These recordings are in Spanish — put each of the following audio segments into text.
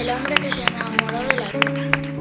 El hombre que se enamoró de la luna.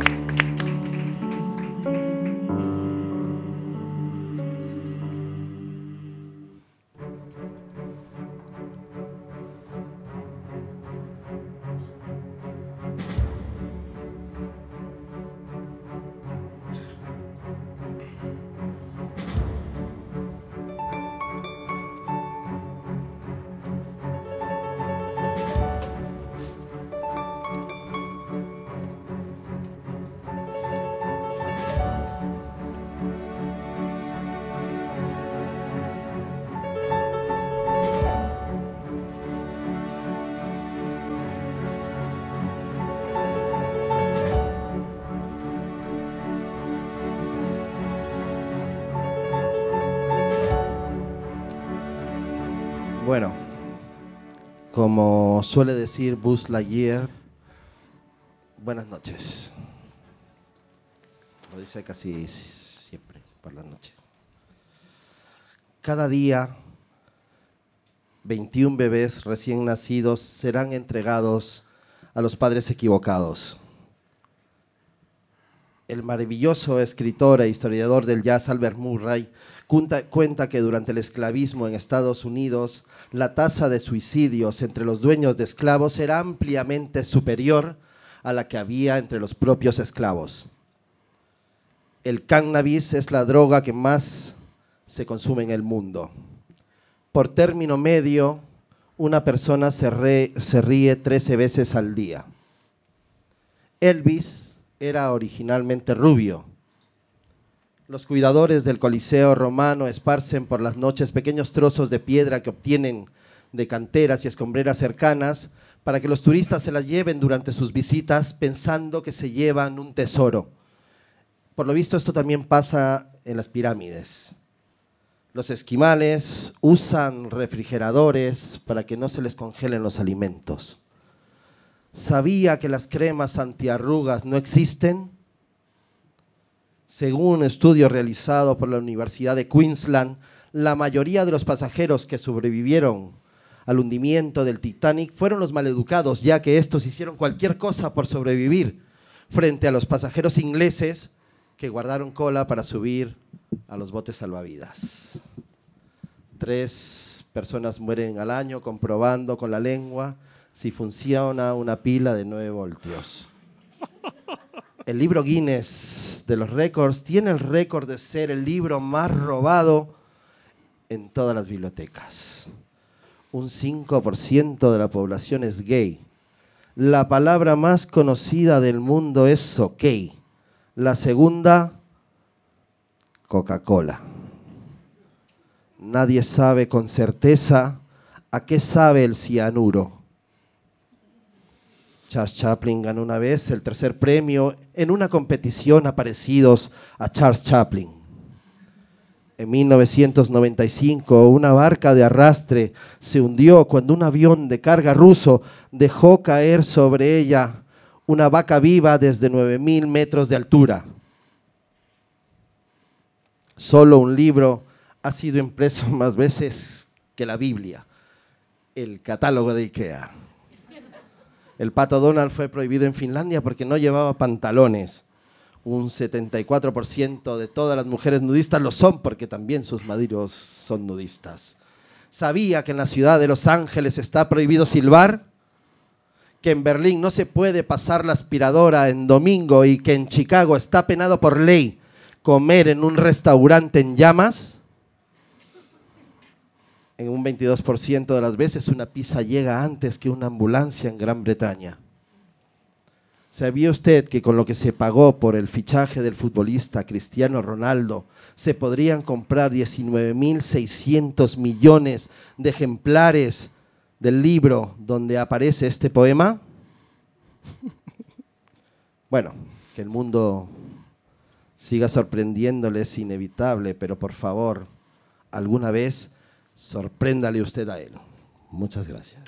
Como suele decir Buzz Lightyear, buenas noches. Lo dice casi siempre por la noche. Cada día, 21 bebés recién nacidos serán entregados a los padres equivocados. El maravilloso escritor e historiador del jazz Albert Murray cuenta, que durante el esclavismo en Estados Unidos la tasa de suicidios entre los dueños de esclavos era ampliamente superior a la que había entre los propios esclavos. El cannabis es la droga que más se consume en el mundo. Por término medio, una persona se, re- se ríe 13 veces al día. Elvis era originalmente rubio. Los cuidadores del Coliseo romano esparcen por las noches pequeños trozos de piedra que obtienen de canteras y escombreras cercanas para que los turistas se las lleven durante sus visitas pensando que se llevan un tesoro. Por lo visto esto también pasa en las pirámides. Los esquimales usan refrigeradores para que no se les congelen los alimentos. ¿Sabía que las cremas antiarrugas no existen? Según un estudio realizado por la Universidad de Queensland, la mayoría de los pasajeros que sobrevivieron al hundimiento del Titanic fueron los maleducados, ya que estos hicieron cualquier cosa por sobrevivir, frente a los pasajeros ingleses que guardaron cola para subir a los botes salvavidas. Tres personas mueren al año comprobando con la lengua si funciona una pila de 9 voltios. El libro Guinness de los récords tiene el récord de ser el libro más robado en todas las bibliotecas. Un 5% de la población es gay. La palabra más conocida del mundo es ok. La segunda, Coca-Cola. Nadie sabe con certeza a qué sabe el cianuro. Charles Chaplin ganó una vez el tercer premio en una competición a parecidos a Charles Chaplin. En 1995, una barca de arrastre se hundió cuando un avión de carga ruso dejó caer sobre ella una vaca viva desde 9.000 metros de altura. Solo un libro ha sido impreso más veces que la Biblia, el catálogo de Ikea. El pato Donald fue prohibido en Finlandia porque no llevaba pantalones. Un 74% de todas las mujeres nudistas lo son porque también sus maridos son nudistas. ¿Sabía que en la ciudad de Los Ángeles está prohibido silbar? ¿Que en Berlín no se puede pasar la aspiradora en domingo y que en Chicago está penado por ley comer en un restaurante en llamas? En un 22% de las veces una pizza llega antes que una ambulancia en Gran Bretaña. ¿Sabía usted que con lo que se pagó por el fichaje del futbolista Cristiano Ronaldo se podrían comprar 19.600 millones de ejemplares del libro donde aparece este poema? Bueno, que el mundo siga sorprendiéndole es inevitable, pero por favor, alguna vez sorpréndale usted a él. Muchas gracias.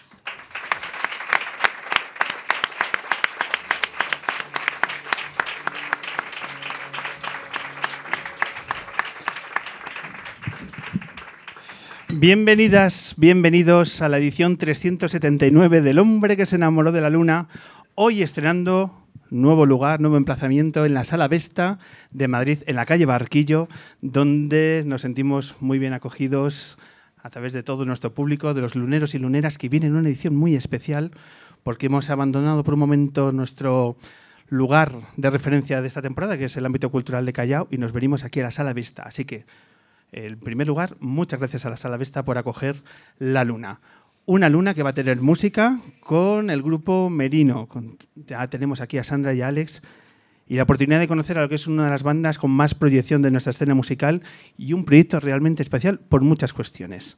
Bienvenidas, bienvenidos a la edición 379 del hombre que se enamoró de la luna. Hoy estrenando nuevo lugar, nuevo emplazamiento en la Sala Vesta de Madrid, en la calle Barquillo, donde nos sentimos muy bien acogidos a través de todo nuestro público, de los luneros y luneras que vienen en una edición muy especial, porque hemos abandonado por un momento nuestro lugar de referencia de esta temporada, que es el ámbito cultural de Callao, y nos venimos aquí a la Sala Vesta. Así que, en primer lugar, muchas gracias a la Sala Vesta por acoger La Luna. Una luna que va a tener música con el grupo Merino. ya tenemos aquí a Sandra y a Alex y la oportunidad de conocer a lo que es una de las bandas con más proyección de nuestra escena musical y un proyecto realmente especial por muchas cuestiones.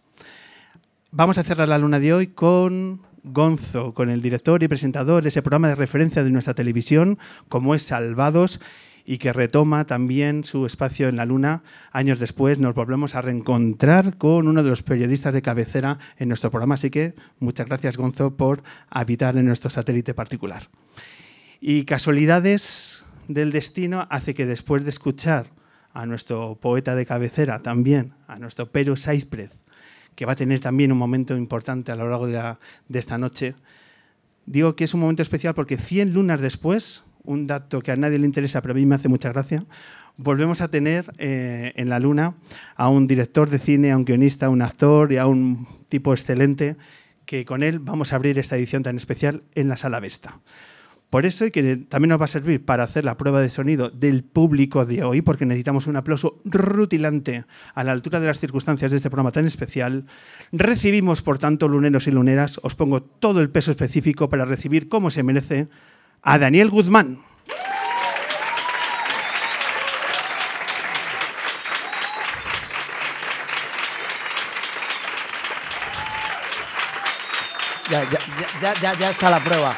Vamos a cerrar la luna de hoy con Gonzo, con el director y presentador de ese programa de referencia de nuestra televisión, como es Salvados, y que retoma también su espacio en la Luna. Años después nos volvemos a reencontrar con uno de los periodistas de cabecera en nuestro programa, así que muchas gracias Gonzo por habitar en nuestro satélite particular. Y casualidades del destino hace que después de escuchar a nuestro poeta de cabecera también, a nuestro Pero Saizprez, que va a tener también un momento importante a lo largo de, esta noche, digo que es un momento especial porque 100 lunas después, un dato que a nadie le interesa, pero a mí me hace mucha gracia, volvemos a tener eh, en la Luna a un director de cine, a un guionista, a un actor y a un tipo excelente, que con él vamos a abrir esta edición tan especial en la Sala Vesta. Por eso, y que también nos va a servir para hacer la prueba de sonido del público de hoy, porque necesitamos un aplauso rutilante a la altura de las circunstancias de este programa tan especial, recibimos, por tanto, luneros y luneras, os pongo todo el peso específico para recibir como se merece a Daniel Guzmán. Ya, ya, ya, ya, está la prueba.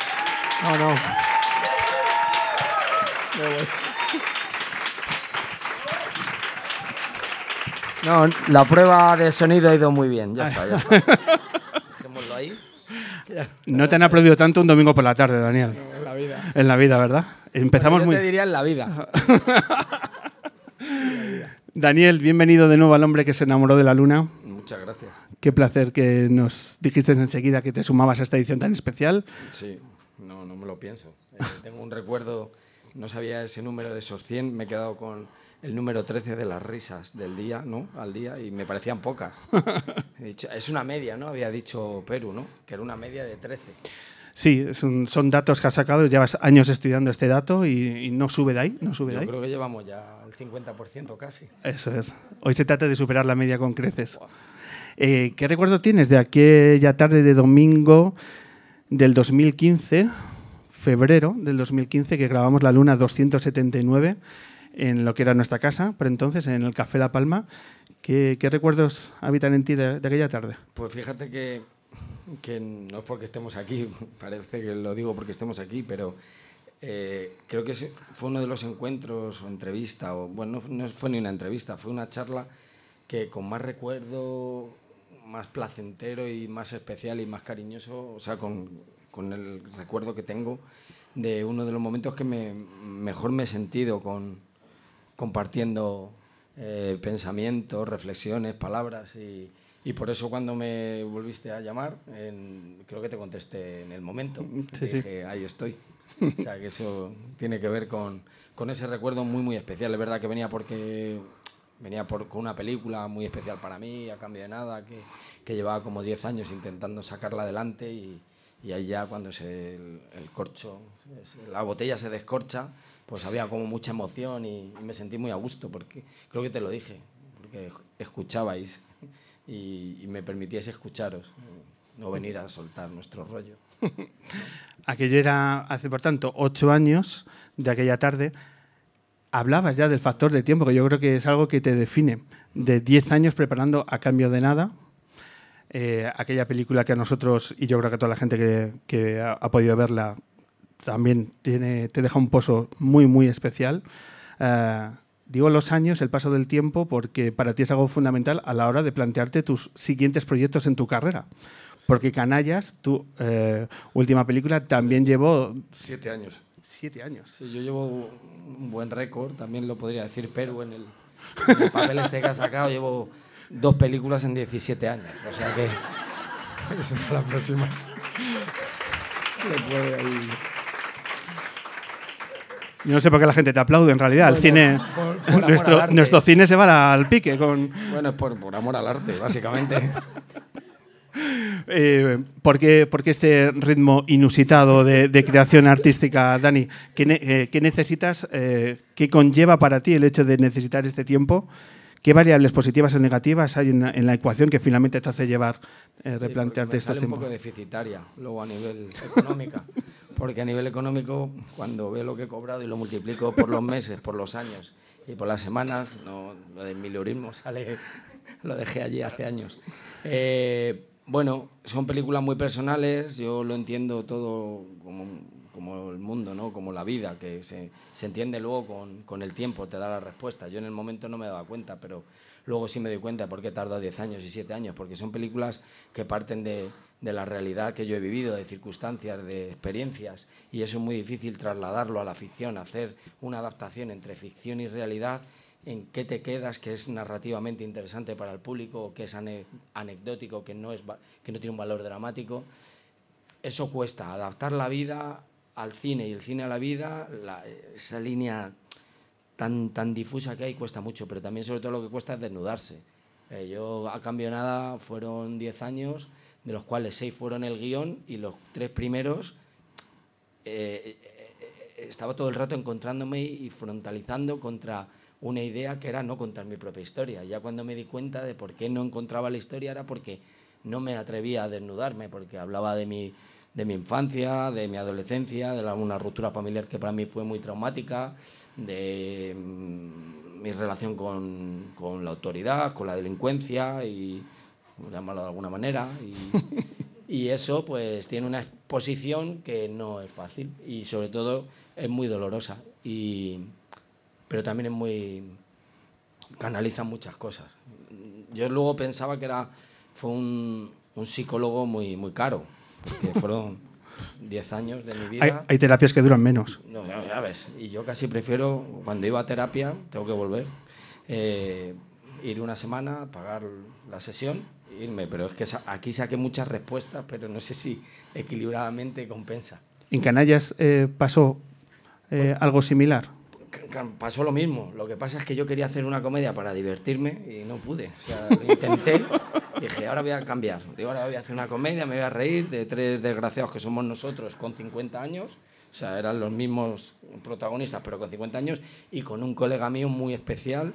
No, no. No, la prueba de sonido ha ido muy bien. Ya está, ya está. Dejémoslo ahí. No te han aplaudido tanto un domingo por la tarde, Daniel. En la vida. En la vida, ¿verdad? Empezamos Yo muy. te diría en la vida. Daniel, bienvenido de nuevo al hombre que se enamoró de la luna. Muchas gracias. Qué placer que nos dijiste enseguida que te sumabas a esta edición tan especial. Sí, lo pienso. Eh, tengo un recuerdo, no sabía ese número de esos 100, me he quedado con el número 13 de las risas del día, ¿no? Al día, y me parecían pocas. He dicho, es una media, ¿no? Había dicho Perú, ¿no? Que era una media de 13. Sí, son, son datos que has sacado, llevas años estudiando este dato y, y no sube de ahí, no sube de Yo ahí. creo que llevamos ya el 50% casi. Eso es. Hoy se trata de superar la media con creces. Eh, ¿Qué recuerdo tienes de aquella tarde de domingo del 2015, febrero del 2015, que grabamos la Luna 279 en lo que era nuestra casa, pero entonces en el Café La Palma? ¿Qué, qué recuerdos habitan en ti de, de aquella tarde? Pues fíjate que, que no es porque estemos aquí, parece que lo digo porque estemos aquí, pero eh, creo que fue uno de los encuentros o entrevista, o bueno, no, no fue ni una entrevista, fue una charla que con más recuerdo, más placentero y más especial y más cariñoso, o sea, con, con el recuerdo que tengo de uno de los momentos que me, mejor me he sentido con, compartiendo eh, pensamientos, reflexiones, palabras y, y por eso cuando me volviste a llamar, en- creo que te contesté en el momento. Sí, dije, ahí estoy. O sea, que eso tiene que ver con, con ese recuerdo muy, muy especial. Es verdad que venía porque venía por, con una película muy especial para mí, a cambio de nada, que, que llevaba como 10 años intentando sacarla adelante y, y ahí ya cuando se, el, corcho, la botella se descorcha, pues había como mucha emoción y, me sentí muy a gusto porque creo que te lo dije, porque escuchabais y, y me permitíais escucharos, no venir a soltar nuestro rollo. Aquello era hace, por tanto, ocho años de aquella tarde. Hablabas ya del factor de tiempo, que yo creo que es algo que te define. De 10 años preparando a cambio de nada. Eh, aquella película que a nosotros, y yo creo que a toda la gente que, que ha, ha podido verla, también tiene, te deja un pozo muy, muy especial. Eh, digo los años, el paso del tiempo, porque para ti es algo fundamental a la hora de plantearte tus siguientes proyectos en tu carrera. Porque Canallas, tu eh, última película, también llevó Siete años. siete años. Sí, yo llevo un buen récord, también lo podría decir Perú en el, en el papel este que ha sacado. Llevo dos películas en 17 años. O sea que. Eso es la próxima. Le puede ahí. Yo no sé por qué la gente te aplaude en realidad. El Bueno, cine, por- por nuestro, cine se va al pique con, Bueno, es por, por amor al arte, básicamente. Eh, ¿por, qué, por qué este ritmo inusitado de, de creación artística, Dani? ¿Qué, ne- eh, qué necesitas, eh, qué conlleva para ti el hecho de necesitar este tiempo? ¿Qué variables positivas o negativas hay en la, en la ecuación que finalmente te hace llevar, eh, Sí, replantearte me este sale un poco deficitaria luego a nivel económica. Porque a nivel económico, cuando veo lo que he cobrado y lo multiplico por los meses, por los años y por las semanas, no, lo del mileurismo sale, lo dejé allí hace años. Eh, bueno, son películas muy personales, yo lo entiendo todo como, como el mundo, ¿no? como la vida, que se, se entiende luego con, con el tiempo, te da la respuesta. Yo en el momento no me daba cuenta, pero luego sí me doy cuenta por qué tardado 10 años y 7 años, porque son películas que parten de, de la realidad que yo he vivido, de circunstancias, de experiencias, y eso es muy difícil trasladarlo a la ficción, hacer una adaptación entre ficción y realidad, en qué te quedas, que es narrativamente interesante para el público, que es ane- anecdótico, que no, es, que no tiene un valor dramático. Eso cuesta, adaptar la vida al cine y el cine a la vida, esa línea tan, tan difusa que hay cuesta mucho, pero también sobre todo lo que cuesta es desnudarse. Eh, yo a cambio nada fueron 10 años, de los cuales 6 fueron el guion y los tres primeros eh, eh, estaba todo el rato encontrándome y frontalizando contra una idea que era no contar mi propia historia. Ya cuando me di cuenta de por qué no encontraba la historia era porque no me atrevía a desnudarme, porque hablaba de mi, de mi infancia, de mi adolescencia, de la- una ruptura familiar que para mí fue muy traumática, de mm, mi relación con, con la autoridad, con la delincuencia y llamarlo de alguna manera. Y, y eso pues tiene una exposición que no es fácil y sobre todo es muy dolorosa. Y, pero también es muy... canaliza muchas cosas. Yo luego pensaba que era, fue un, un psicólogo muy, muy caro, porque fueron 10 años de mi vida. Hay, hay terapias que duran menos. No, ya, ves. Y yo casi prefiero, cuando iba a terapia, tengo que volver, eh, ir una semana, pagar la sesión, irme. Pero es que aquí saqué muchas respuestas, pero no sé si equilibradamente compensa. ¿En Canallas eh, pasó eh, algo similar? Pasó lo mismo. Lo que pasa es que yo quería hacer una comedia para divertirme y no pude. O sea, lo intenté. Dije, ahora voy a cambiar. Digo, ahora voy a hacer una comedia, me voy a reír de tres desgraciados que somos nosotros con 50 años. O sea, eran los mismos protagonistas, pero con 50 años. Y con un colega mío muy especial,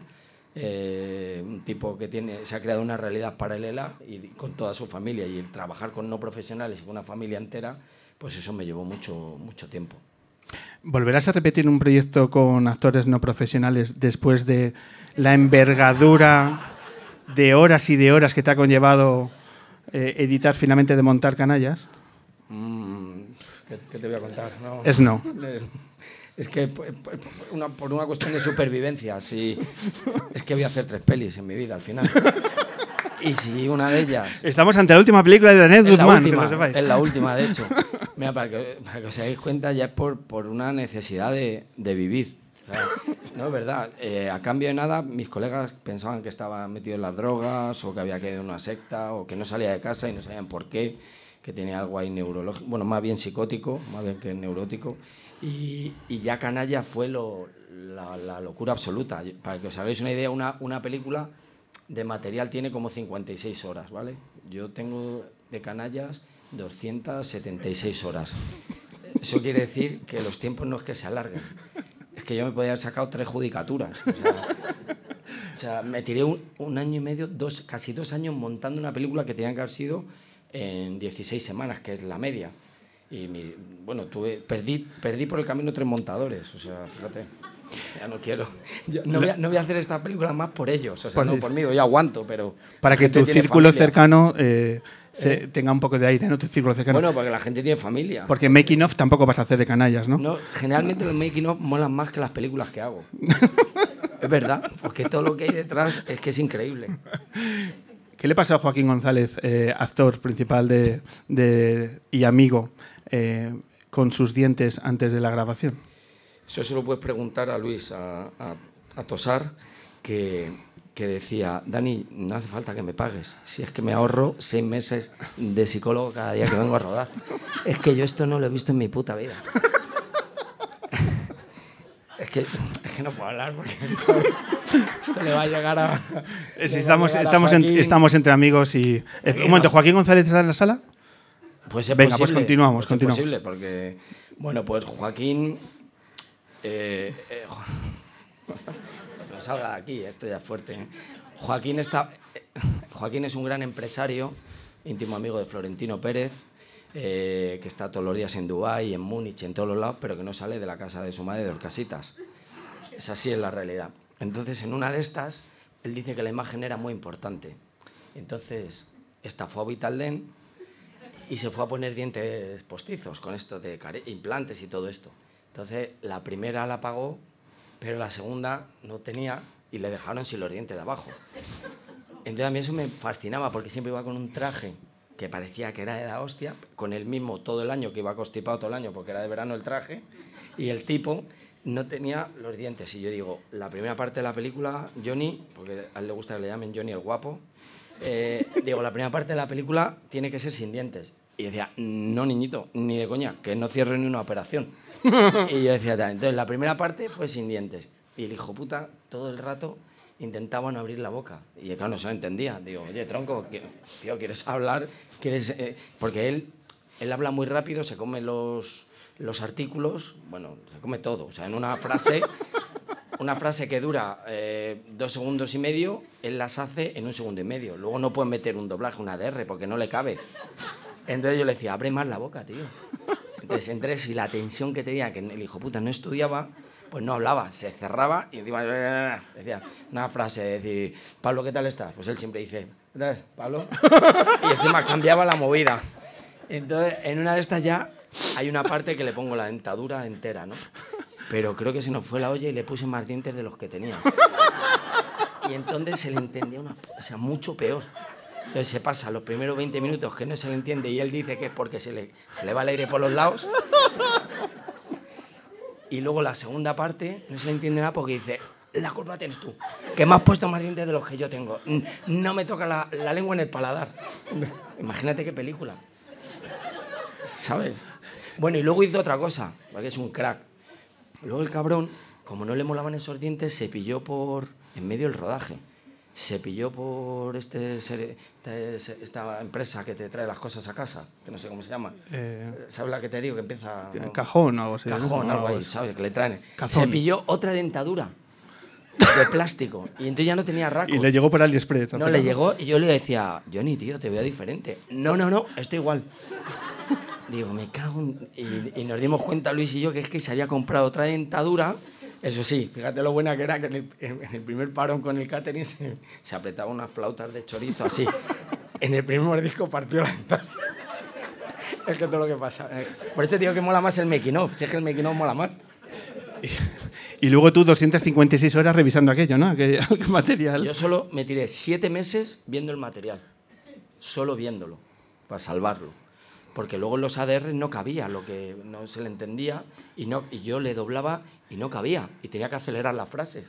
eh, un tipo que tiene, se ha creado una realidad paralela y con toda su familia. Y el trabajar con no profesionales y con una familia entera, pues eso me llevó mucho, mucho tiempo. ¿Volverás a repetir un proyecto con actores no profesionales después de la envergadura de horas y de horas que te ha conllevado eh, editar finalmente de montar canallas? Mm, ¿qué, qué te voy a contar? No. Es no. Es que por una, por una cuestión de supervivencia, si, es que voy a hacer tres pelis en mi vida al final. Y si una de ellas... Estamos ante la última película de la, Guzmán, que lo sepáis. es la última, de hecho. Mira, para que, para que os hagáis cuenta, ya es por, por una necesidad de, de vivir. No, es verdad. Eh, a cambio de nada, mis colegas pensaban que estaba metido en las drogas o que había caído en una secta o que no salía de casa y no sabían por qué, que tenía algo ahí neurológico, bueno, más bien psicótico, más bien que neurótico. Y, y ya Canalla fue lo- la, la locura absoluta. Para que os hagáis una idea, una, una película de material tiene como 56 horas, ¿vale? Yo tengo de canallas 276 horas. Eso quiere decir que los tiempos no es que se alarguen. Que yo me podía haber sacado tres judicaturas. O sea, o sea, me tiré un, un año y medio, dos, casi dos años montando una película que tenía que haber sido en 16 semanas, que es la media. Y mi- bueno, tuve, perdí, perdí por el camino tres montadores. O sea, fíjate. Ya no quiero. Yo no, voy a, no voy a hacer esta película más por ellos. O sea, Por- no por mí, yo aguanto, pero. Para que tu círculo familia. cercano eh, se- tenga un poco de aire, ¿no? Tu círculo cercano. Bueno, porque la gente tiene familia. Porque making of tampoco vas a hacer de canallas, ¿no? No, generalmente los making of molan más que las películas que hago. es verdad, porque todo lo que hay detrás es que es increíble. ¿Qué le pasó a Joaquín González, eh, actor principal de, de- y amigo, eh, con sus dientes antes de la grabación? Eso se lo puedes preguntar a Luis, a, a- a Tosar, que, que decía, Dani, no hace falta que me pagues, si es que me ahorro seis meses de psicólogo cada día que vengo a rodar. es que yo esto no lo he visto en mi puta vida. Es que, es que no puedo hablar porque esto le va a llegar a. Eh, si a estamos, a estamos, en- estamos entre amigos y... eh, un momento, ¿Joaquín González está en la sala? Pues es Venga, pues continuamos, pues es continuamos. posible, porque. Bueno, pues Joaquín. eh, eh, No salga de aquí, esto ya es fuerte. ¿eh? Joaquín, está, Joaquín es un gran empresario, íntimo amigo de Florentino Pérez, eh, que está todos los días en Dubái, en Múnich, en todos los lados, pero que no sale de la casa de su madre de Orcasitas. Es así en la realidad. Entonces, en una de estas, él dice que la imagen era muy importante. Entonces, estafó a Vitalden y se fue a poner dientes postizos con esto de implantes y todo esto. Entonces, la primera la pagó, pero la segunda no tenía y le dejaron sin los dientes de abajo. Entonces, a mí eso me fascinaba porque siempre iba con un traje que parecía que era de la hostia, con el mismo todo el año, que iba constipado todo el año porque era de verano el traje, y el tipo no tenía los dientes. Y yo digo, la primera parte de la película, Johnny, porque a él le gusta que le llamen Johnny el guapo, eh, digo, la primera parte de la película tiene que ser sin dientes. Y decía, no, niñito, ni de coña, que no cierre ni una operación. Y yo decía, entonces la primera parte fue sin dientes. Y el hijo puta, todo el rato, intentaba no abrir la boca. Y claro, no se lo entendía. Digo, oye, tronco, ¿qué- tío, ¿quieres hablar? ¿Quieres...? eh?". Porque él, él habla muy rápido, se come los, los artículos, bueno, se come todo. O sea, en una frase, una frase que dura eh, dos segundos y medio, él las hace en un segundo y medio. Luego no puede meter un doblaje, una DR, porque no le cabe. Entonces yo le decía, abre más la boca, tío. Entonces, entre eso y la tensión que tenía, que el hijo puta no estudiaba, pues no hablaba, se cerraba y encima decía una frase, decir, Pablo, ¿qué tal estás? Pues él siempre dice, ¿qué tal, Pablo? Y encima cambiaba la movida. Entonces, en una de estas ya hay una parte que le pongo la dentadura entera, ¿no? Pero creo que se nos fue la olla y le puse más dientes de los que tenía. Y entonces se le entendía una, o sea, mucho peor. Entonces se pasa los primeros 20 minutos que no se le entiende y él dice que es porque se le, se le va el aire por los lados. Y luego la segunda parte no se le entiende nada porque dice, la culpa tienes tú, que me has puesto más dientes de los que yo tengo. No me toca la, la lengua en el paladar. Imagínate qué película. ¿Sabes? Bueno, y luego hizo otra cosa, porque es un crack. Luego el cabrón, como no le molaban esos dientes, se pilló por en medio del rodaje. Se pilló por este, este- esta empresa que te trae las cosas a casa, que no sé cómo se llama. Eh, ¿Sabes la que te digo? Que empieza... ¿no? Cajón o algo así. Cajón, algo ahí. ¿sabes? Que le traen. Cazón. Se pilló otra dentadura de plástico y entonces ya no tenía racos. Y le llegó por AliExpress. al No, le llegó y yo le decía, Johnny, tío, te veo diferente. No, no, no, estoy igual. Digo, me cago en... Y, y nos dimos cuenta, Luis y yo, que es que se había comprado otra dentadura. Eso sí, fíjate lo buena que era, que en el, en el primer parón con el catering se, se apretaba unas flautas de chorizo así. En el primer mordisco partió la dentadura. Es que todo lo que pasa. Eh, Por eso te digo que mola más el making of. Si es que el making of mola más. Y luego tú 256 horas revisando aquello, ¿no? Aquel aquel material. Yo solo me tiré siete meses viendo el material. Solo viéndolo, para salvarlo. Porque luego en los ADR no cabía lo que no se le entendía y, no, y yo le doblaba y no cabía. Y tenía que acelerar las frases.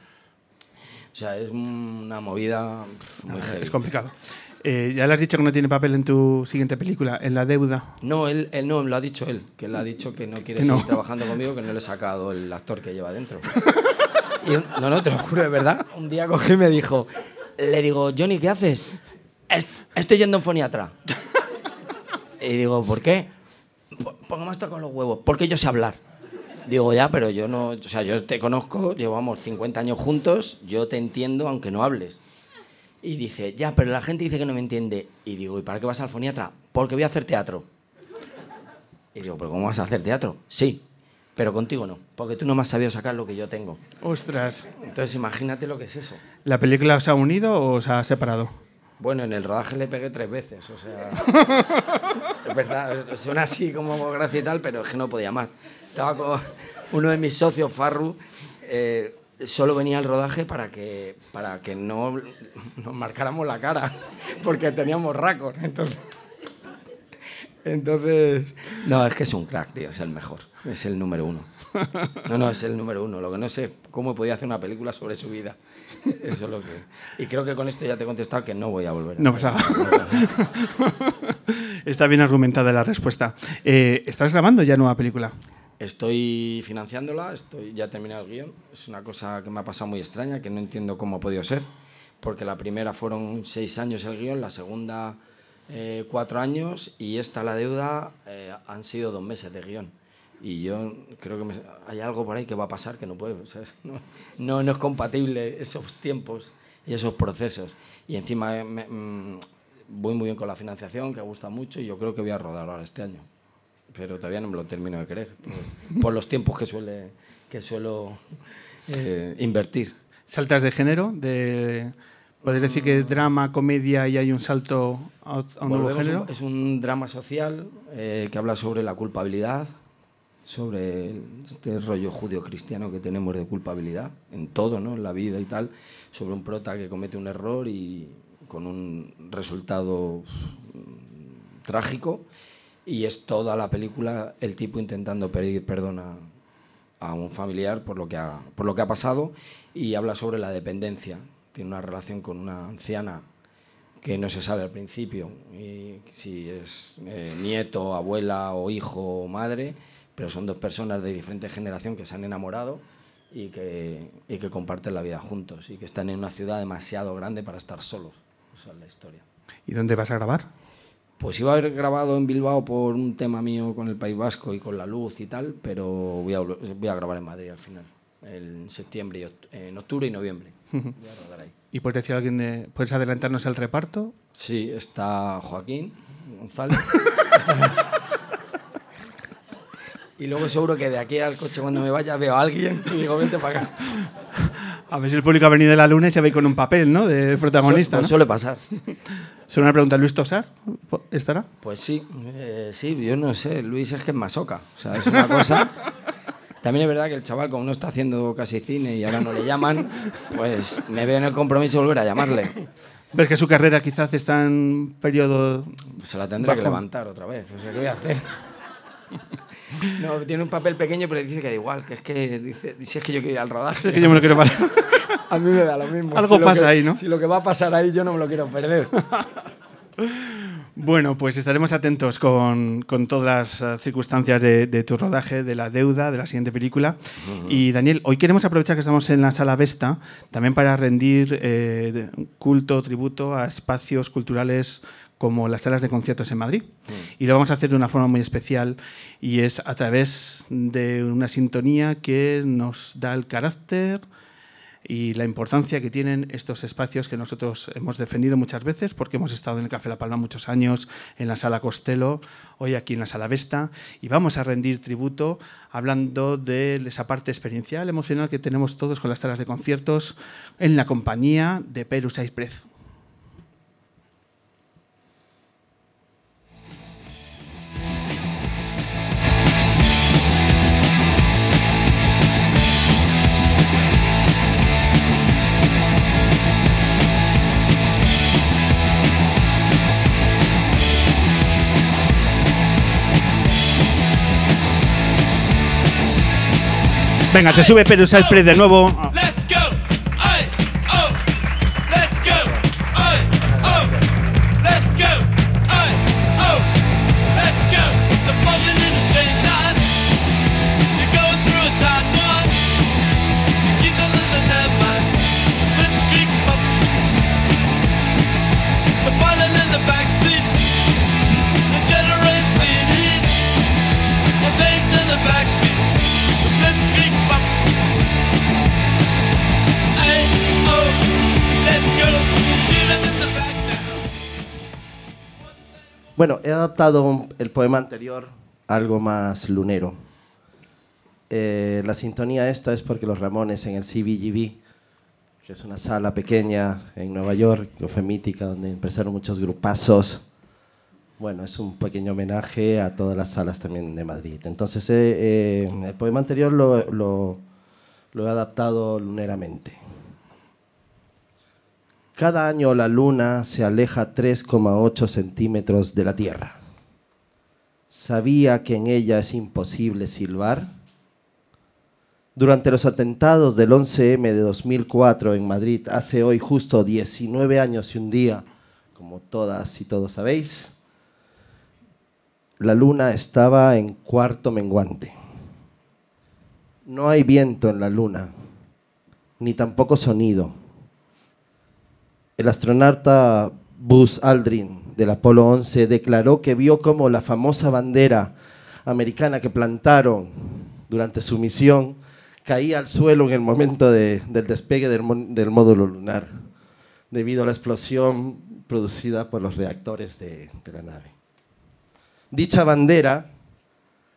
O sea, es una movida muy heavy. Es complicado. Eh, ya le has dicho que no tiene papel en tu siguiente película, en La Deuda. No, él, él no, lo ha dicho él, que él ha dicho que no quiere Que no. seguir trabajando conmigo, que no le he sacado el actor que lleva dentro. Y un- no, no, te lo juro, verdad. Un día cogí y me dijo, le digo, Johnny, ¿qué haces? "Es- Estoy yendo en foniatra. Y digo, ¿por qué? "Po- Porque me has tocado los huevos, porque yo sé hablar. Digo, ya, pero yo no, o sea, yo te conozco, llevamos 50 años juntos, yo te entiendo aunque no hables. Y dice, ya, pero la gente dice que no me entiende. Y digo, ¿y para qué vas al foniatra? Porque voy a hacer teatro. Y digo, ¿pero cómo vas a hacer teatro? Sí, pero contigo no, porque tú no me has sabido sacar lo que yo tengo. Ostras. Entonces imagínate lo que es eso. ¿La película os ha unido o os ha separado? Bueno, en el rodaje le pegué tres veces, o sea... verdad, suena así como gracia y tal, pero es que no podía más. Estaba con uno de mis socios, Farru, eh, solo venía al rodaje para que, para que no nos marcáramos la cara, porque teníamos racos, entonces... Entonces... No, es que es un crack, tío, es el mejor, es el número uno. No, no, es el número uno. Lo que no sé, cómo podía hacer una película sobre su vida. Eso es lo que... Y creo que con esto ya te he contestado que no voy a volver. a No pasa. Está bien argumentada la respuesta. Eh, ¿Estás grabando ya nueva película? Estoy financiándola, estoy, ya terminé el guion. Es una cosa que me ha pasado muy extraña, que no entiendo cómo ha podido ser, porque la primera fueron seis años el guion, la segunda eh, cuatro años y esta la deuda eh, han sido dos meses de guion. Y yo creo que me- hay algo por ahí que va a pasar que no puedo. ¿sabes? No, no, no es compatible esos tiempos y esos procesos. Y encima me- mm, voy muy bien con la financiación, que gusta mucho, y yo creo que voy a rodar ahora este año. Pero todavía no me lo termino de creer, por, por los tiempos que, suele, que suelo eh, invertir. ¿Saltas de género? De, ¿Puedes decir que es drama, comedia y hay un salto a, un nuevo género? un- es un drama social eh, que habla sobre la culpabilidad, sobre este rollo judío-cristiano que tenemos de culpabilidad en todo, ¿no? en la vida y tal, sobre un prota que comete un error y con un resultado mm, trágico. Y es toda la película el tipo intentando pedir perdón a, a un familiar por lo, que ha, por lo que ha pasado y habla sobre la dependencia. Tiene una relación con una anciana que no se sabe al principio y si es eh, nieto, abuela o hijo o madre, pero son dos personas de diferente generación que se han enamorado y que, y que comparten la vida juntos y que están en una ciudad demasiado grande para estar solos. Esa es la historia. ¿Y dónde vas a grabar? Pues iba a haber grabado en Bilbao por un tema mío con el País Vasco y con la luz y tal, pero voy a, voy a grabar en Madrid al final, en septiembre, y oct- en octubre y noviembre. Voy a rodar ahí. ¿Y puedes decir a alguien, de- puedes adelantarnos el reparto? Sí, está Joaquín González. y luego seguro que de aquí al coche cuando me vaya veo a alguien y digo, vente para acá. A ver si el público ha venido de la luna y se ve con un papel, ¿no? De protagonista, Su- ¿no? suele pasar. Solo una pregunta, ¿Luis Tosar estará? Pues sí, eh, sí, yo no sé, Luis es que es masoca. O sea, es una cosa... También es verdad que el chaval, como no está haciendo casi cine y ahora no le llaman, pues me veo en el compromiso de volver a llamarle. ¿Ves que su carrera quizás está en periodo... Se la tendré que levantar otra vez. O sea, ¿qué voy a hacer? No, tiene un papel pequeño, pero dice que da igual, que es que dice, si es que yo quiero ir al rodaje. Es que yo me lo quiero pasar. A mí me da lo mismo. Algo lo pasa que- ahí, ¿no? Si lo que va a pasar ahí yo no me lo quiero perder. Bueno, pues estaremos atentos con, con todas las eh, circunstancias de, de tu rodaje, de la deuda, de la siguiente película. Y Daniel, hoy queremos aprovechar que estamos en la sala Vesta también para rendir eh, culto, tributo a espacios culturales como las salas de conciertos en Madrid. Y lo vamos a hacer de una forma muy especial y es a través de una sintonía que nos da el carácter, y la importancia que tienen estos espacios que nosotros hemos defendido muchas veces porque hemos estado en el Café La Palma muchos años, en la Sala Costello, hoy aquí en la Sala Vesta y vamos a rendir tributo hablando de esa parte experiencial, emocional que tenemos todos con las salas de conciertos en la compañía de Perus Prez. Venga, se sube Perus Prez de nuevo. Adaptado el poema anterior algo más lunero. Eh, la sintonía esta es porque los Ramones en el CBGB, que es una sala pequeña en Nueva York, que fue mítica, donde empezaron muchos grupazos. Bueno, es un pequeño homenaje a todas las salas también de Madrid. Entonces, eh, eh, el poema anterior lo, lo- lo he adaptado luneramente. Cada año la luna se aleja 3,8 centímetros de la Tierra. ¿Sabía que en ella es imposible silbar? Durante los atentados del 11M de 2004 en Madrid, hace hoy justo 19 años y un día, como todas y todos sabéis, la luna estaba en cuarto menguante. No hay viento en la luna, ni tampoco sonido. El astronauta Buzz Aldrin del Apolo 11 declaró que vio como la famosa bandera americana que plantaron durante su misión caía al suelo en el momento de- del despegue del módulo lunar, debido a la explosión producida por los reactores de, de la nave. Dicha bandera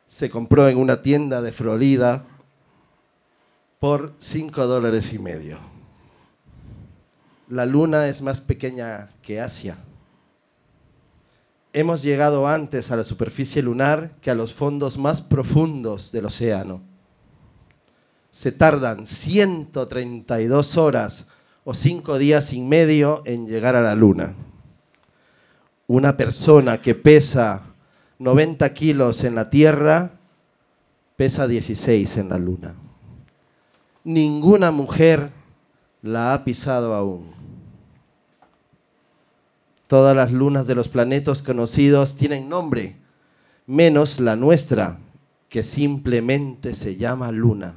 se compró en una tienda de Florida por 5 dólares y medio. La luna es más pequeña que Asia. Hemos llegado antes a la superficie lunar que a los fondos más profundos del océano. Se tardan 132 horas o 5 días y medio en llegar a la luna. Una persona que pesa 90 kilos en la Tierra pesa 16 en la luna. Ninguna mujer la ha pisado aún. Todas las lunas de los planetas conocidos tienen nombre, menos la nuestra, que simplemente se llama Luna.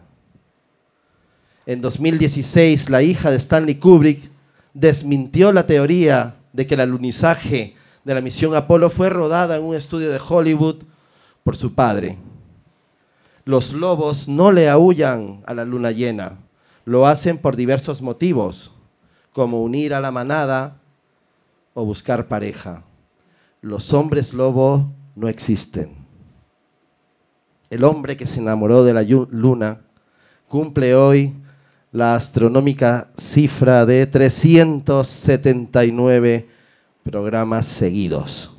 En 2016, la hija de Stanley Kubrick desmintió la teoría de que el alunizaje de la misión Apolo fue rodada en un estudio de Hollywood por su padre. Los lobos no le aullan a la luna llena, lo hacen por diversos motivos, como unir a la manada o buscar pareja. Los hombres lobo no existen. El hombre que se enamoró de la luna cumple hoy la astronómica cifra de 379 programas seguidos.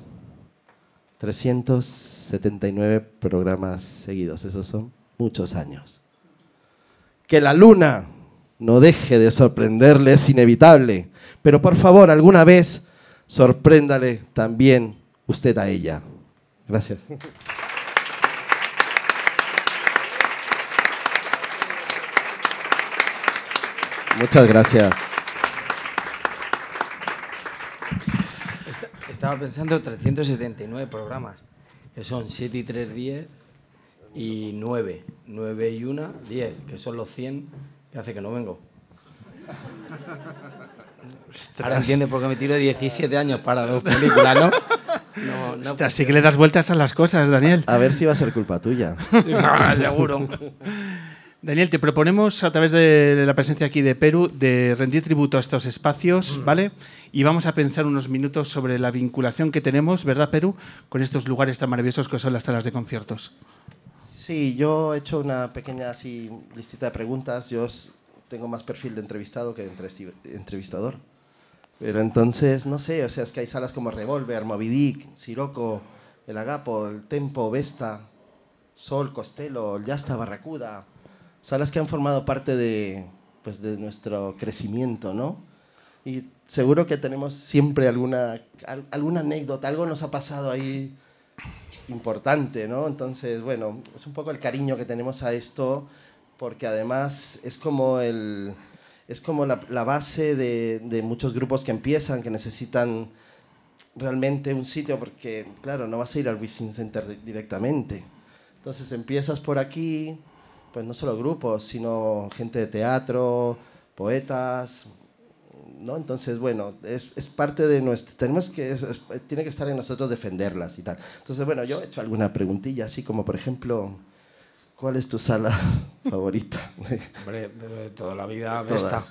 379 programas seguidos, esos son muchos años. Que la luna no deje de sorprenderle es inevitable, pero por favor, alguna vez sorpréndale también usted a ella. Gracias. Muchas gracias. Esta- Estaba pensando 379 programas, que son 7 y 3, 10 y 9. 9 y 1, 10, que son los 100 que hace que no vengo. Ahora entiendes por qué me tiro 17 años para dos películas, ¿no? No, no. Ostras, sí que le das vueltas a las cosas, Daniel. A ver si va a ser culpa tuya. seguro. Daniel, te proponemos a través de la presencia aquí de Perú de rendir tributo a estos espacios, ¿vale? Y vamos a pensar unos minutos sobre la vinculación que tenemos, ¿verdad, Perú? Con estos lugares tan maravillosos que son las salas de conciertos. Sí, yo he hecho una pequeña así listita de preguntas. Yo tengo más perfil de entrevistado que de entrevistador. Pero entonces, no sé, o sea, es que hay salas como Revolver, Moby Dick, El Agapo, El Tempo, Vesta, Sol, Costello, El Yasta, Barracuda. Salas que han formado parte de, pues, de nuestro crecimiento, ¿no? Y seguro que tenemos siempre alguna, al- alguna anécdota, algo nos ha pasado ahí importante, ¿no? Entonces, bueno, es un poco el cariño que tenemos a esto, porque además es como, el, es como la, la base de, de muchos grupos que empiezan, que necesitan realmente un sitio, porque, claro, no vas a ir al Wishing Center di- directamente. Entonces empiezas por aquí, pues no solo grupos, sino gente de teatro, poetas, ¿no? Entonces, bueno, es, es parte de nuestro... Tenemos que... es- es- tiene que estar en nosotros defenderlas y tal. Entonces, bueno, yo he hecho alguna preguntilla, así como, por ejemplo, ¿cuál es tu sala favorita? Hombre, de, de toda la vida. Vesta.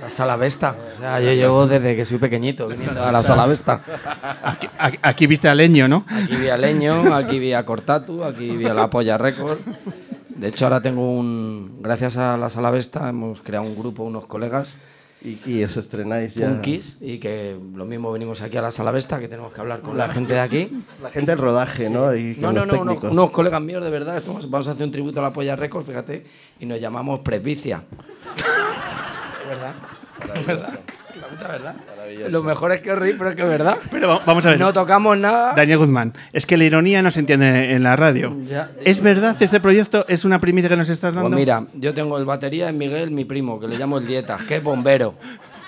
La sala Vesta. O sea, yo llevo desde que soy pequeñito viniendo a la sala Vesta. Aquí, aquí- aquí viste a Leño, ¿no? Aquí vi a Leño, aquí vi a Cortatu, aquí vi a La Polla Record. De hecho, ahora tengo un. Gracias a la Sala Vesta, hemos creado un grupo, unos colegas, y, y os estrenáis ya... Punkis, y que lo mismo venimos aquí a la Sala Vesta, que tenemos que hablar con la gente de aquí. La gente del rodaje, ¿no? Y No, no, los no, unos, colegas míos de verdad. Estamos, vamos a hacer un tributo a la Polla Record, fíjate, y nos llamamos Presbicia. ¿Verdad? Maravilloso. Puta verdad. Lo mejor es que os reís, pero es que es verdad. Pero va- vamos a ver. No tocamos nada. Daniel Guzmán, es que la ironía no se entiende en la radio. Ya. ¿Es verdad este proyecto? ¿Es una primicia que nos estás dando? Pues mira, yo tengo el batería es Miguel, mi primo, que le llamo el Dietas, que es bombero.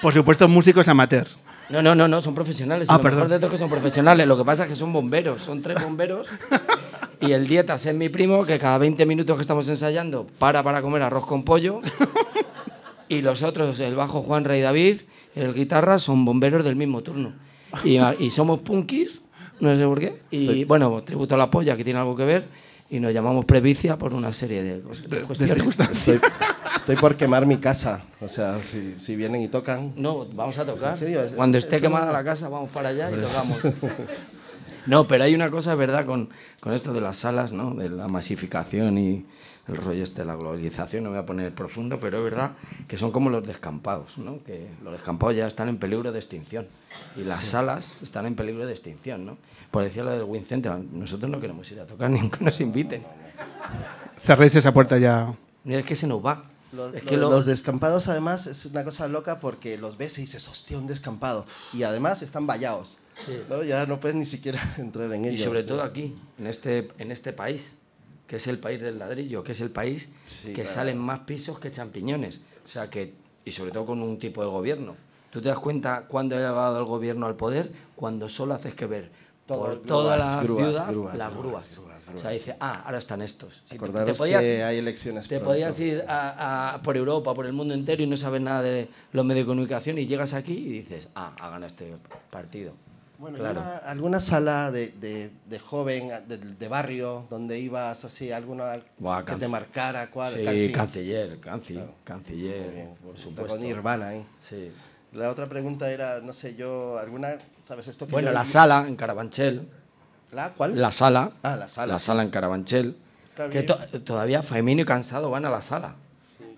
Por supuesto, músicos amateurs. No, no, no, no, son profesionales. Ah, lo perdón. mejor de todo es que son profesionales. Lo que pasa es que son bomberos, son tres bomberos. Y el dietas es mi primo, que cada 20 minutos que estamos ensayando para para comer arroz con pollo. Y los otros, el bajo Juan Rey David, el guitarra, son bomberos del mismo turno. Y, y somos punkis, no sé por qué. Y bueno, tributo a la polla, que tiene algo que ver. Y nos llamamos Previcia por una serie de, de cuestiones. Estoy, estoy por quemar mi casa. O sea, si, si vienen y tocan. No, vamos a tocar. ¿En serio? Cuando es- esté es quemada la casa, vamos para allá y tocamos. No, pero hay una cosa, es verdad, con, con esto de las salas, ¿no? De la masificación y el rollo este de la globalización, no me voy a poner profundo, pero es verdad que son como los descampados, ¿no? Que los descampados ya están en peligro de extinción y las salas están en peligro de extinción, ¿no? Por decir lo del Win Center, nosotros no queremos ir a tocar ni aunque nos inviten. Cerréis esa puerta ya. Mira, es que se nos va. Los, es que lo- los descampados, además, es una cosa loca porque los ves y dices, hostia, un descampado. Y además están vallados. ¿no? Ya no puedes ni siquiera entrar en Y ellos. sobre todo aquí, en este, en este país, que es el país del ladrillo, que es el país Sí, que claro. salen más pisos que champiñones. O sea que, y sobre todo con un tipo de gobierno. ¿Tú te das cuenta cuándo ha llegado el gobierno al poder? Cuando solo haces que ver Todo, por grúas, toda la grúas, ciudad grúas, las grúas, O sea, dice, ah, ahora están estos. Si te- podías que ir- hay elecciones Te pronto. podías ir a- a- por Europa, por el mundo entero y no sabes nada de los medios de comunicación y llegas aquí y dices, ah, ha ganado este partido. Bueno, claro. ¿alguna, alguna sala de, de- de joven, de, de barrio, donde ibas así, alguna Buah, que te marcara? ¿Cuál? Sí, Canci- canciller, canci, Claro. canciller, por supuesto. Con Nirvana ahí. Sí. La otra pregunta era, no sé, yo, alguna, ¿sabes esto que Bueno, yo- la sala en Carabanchel, ¿La cuál? la sala, Ah, la sala. la sala en Carabanchel, que to- todavía Faimino y Cansado van a la sala.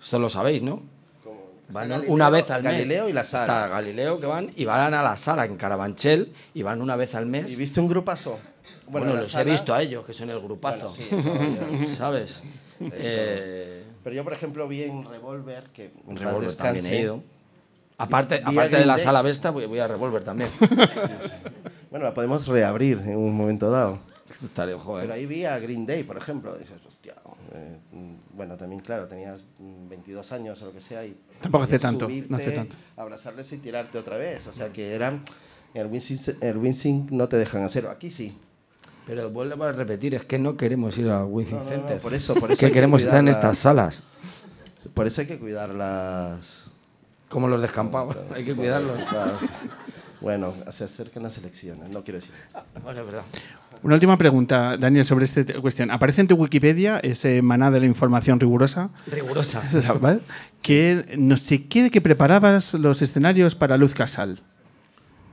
Esto lo sabéis, ¿no? Van Galileo- una vez al mes. Galileo y la sala. Está Galileo que van y van a la sala en Carabanchel y van una vez al mes. ¿Y viste un grupazo? bueno, la los he visto a ellos, que son el grupazo. Bueno, sí, eso ¿Sabes? Eh, Pero yo, por ejemplo, vi en Revolver, que en Revolver también he ido. Aparte, aparte de la sala Vesta, voy, voy a Revolver también. Bueno, la podemos reabrir en un momento dado. Eso estaría, joder. Pero ahí vi a Green Day, por ejemplo. Dices, hostia. Eh, mm, bueno, también, claro, tenías mm, 22 años o lo que sea. Y Tampoco hace tanto, no subirte, hace tanto. Abrazarles y tirarte otra vez. O sea que eran. En el Winsing, el no te dejan hacerlo. Aquí sí. Pero vuelvo a repetir, es que no queremos ir al Wizzing No, no, no, Center. por eso, por Es eso que que queremos estar en estas salas, Por eso hay que cuidar las. como los descampados. Hay que cuidarlos. las- bueno, se acercan las elecciones. No quiero decir eso. Bueno, es verdad. Una última pregunta, Daniel, sobre esta cuestión. Aparece en tu Wikipedia ese maná de la información rigurosa, Rigurosa. ¿vale? que no sé qué de que preparabas los escenarios para Luz Casal.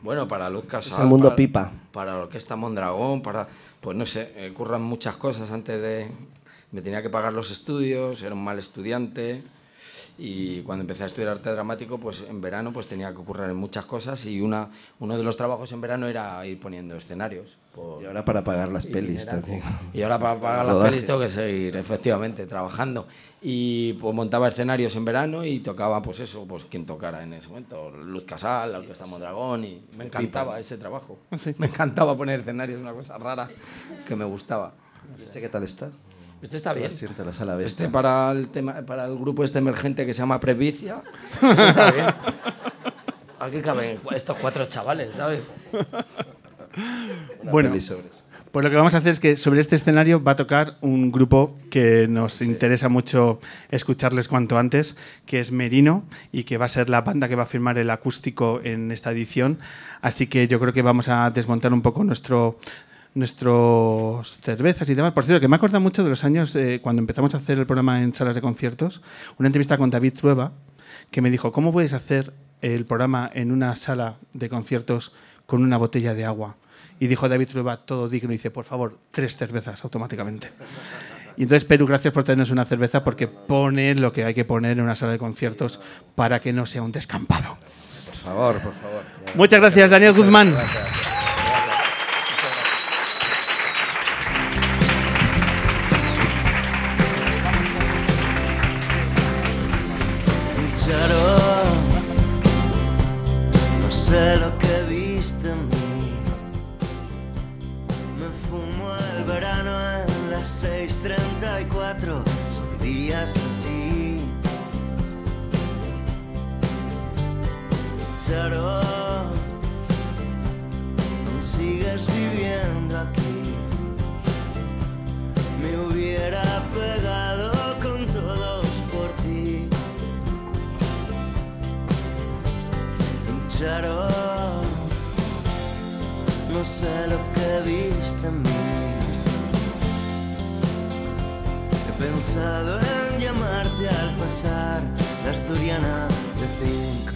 Bueno, para Luz Casal. Es el mundo para, pipa. Para la Orquesta Mondragón, para. Pues no sé, eh, curran muchas cosas antes de. Me tenía que pagar los estudios, era un mal estudiante. Y cuando empecé a estudiar arte dramático, pues en verano pues tenía que currar en muchas cosas y una, uno de los trabajos en verano era ir poniendo escenarios. por- Y ahora para pagar las y pelis también. Y ahora para pagar las Rodajes. pelis tengo que seguir, efectivamente, trabajando. Y pues montaba escenarios en verano y tocaba, pues eso, pues quien tocara en ese momento. Luz Casal, la Orquesta Mondragón, y me encantaba ese trabajo. Ah, sí. Me encantaba poner escenarios, una cosa rara que me gustaba. ¿Y este qué tal está? Este está bien. Siente la sala. Este para el tema, para el grupo este emergente que se llama Previcia. Está bien. Aquí caben estos cuatro chavales, ¿sabes? Una Bueno. Pues lo que vamos a hacer es que sobre este escenario va a tocar un grupo que nos interesa mucho escucharles cuanto antes, que es Merino y que va a ser la banda que va a firmar el acústico en esta edición. Así que yo creo que vamos a desmontar un poco nuestro nuestros cervezas y demás. Por cierto, que me acuerda mucho de los años eh, cuando empezamos a hacer el programa en salas de conciertos, una entrevista con David Trueba, que me dijo, ¿cómo puedes hacer el programa en una sala de conciertos con una botella de agua? Y dijo David Trueba, todo digno, y dice, por favor, tres cervezas automáticamente. Y entonces, Perú, gracias por traernos una cerveza porque pone lo que hay que poner en una sala de conciertos para que no sea un descampado. Por favor, por favor. Muchas gracias, Daniel Guzmán. Charo, 36, 34 son días así. Charo, sigues viviendo aquí. Me hubiera pegado con todos por ti. Charo, no sé lo que viste pensado en llamarte al pasar, la asturiana de Zinc.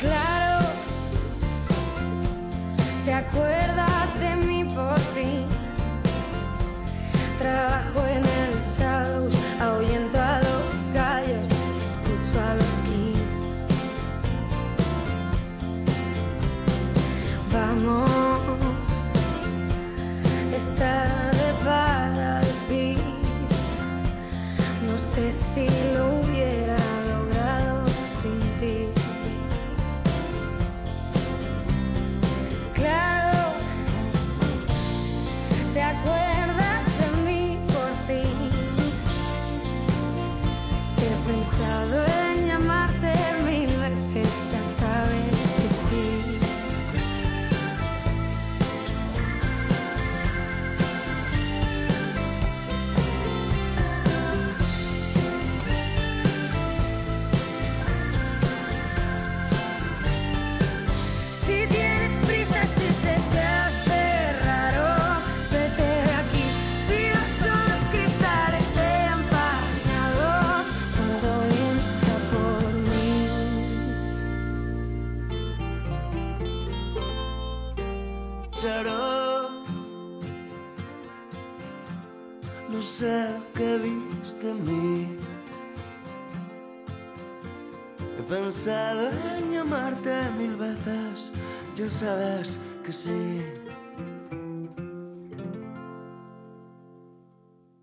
Claro, te acuerdas de mí por fin. Trabajo en el sabes que sí.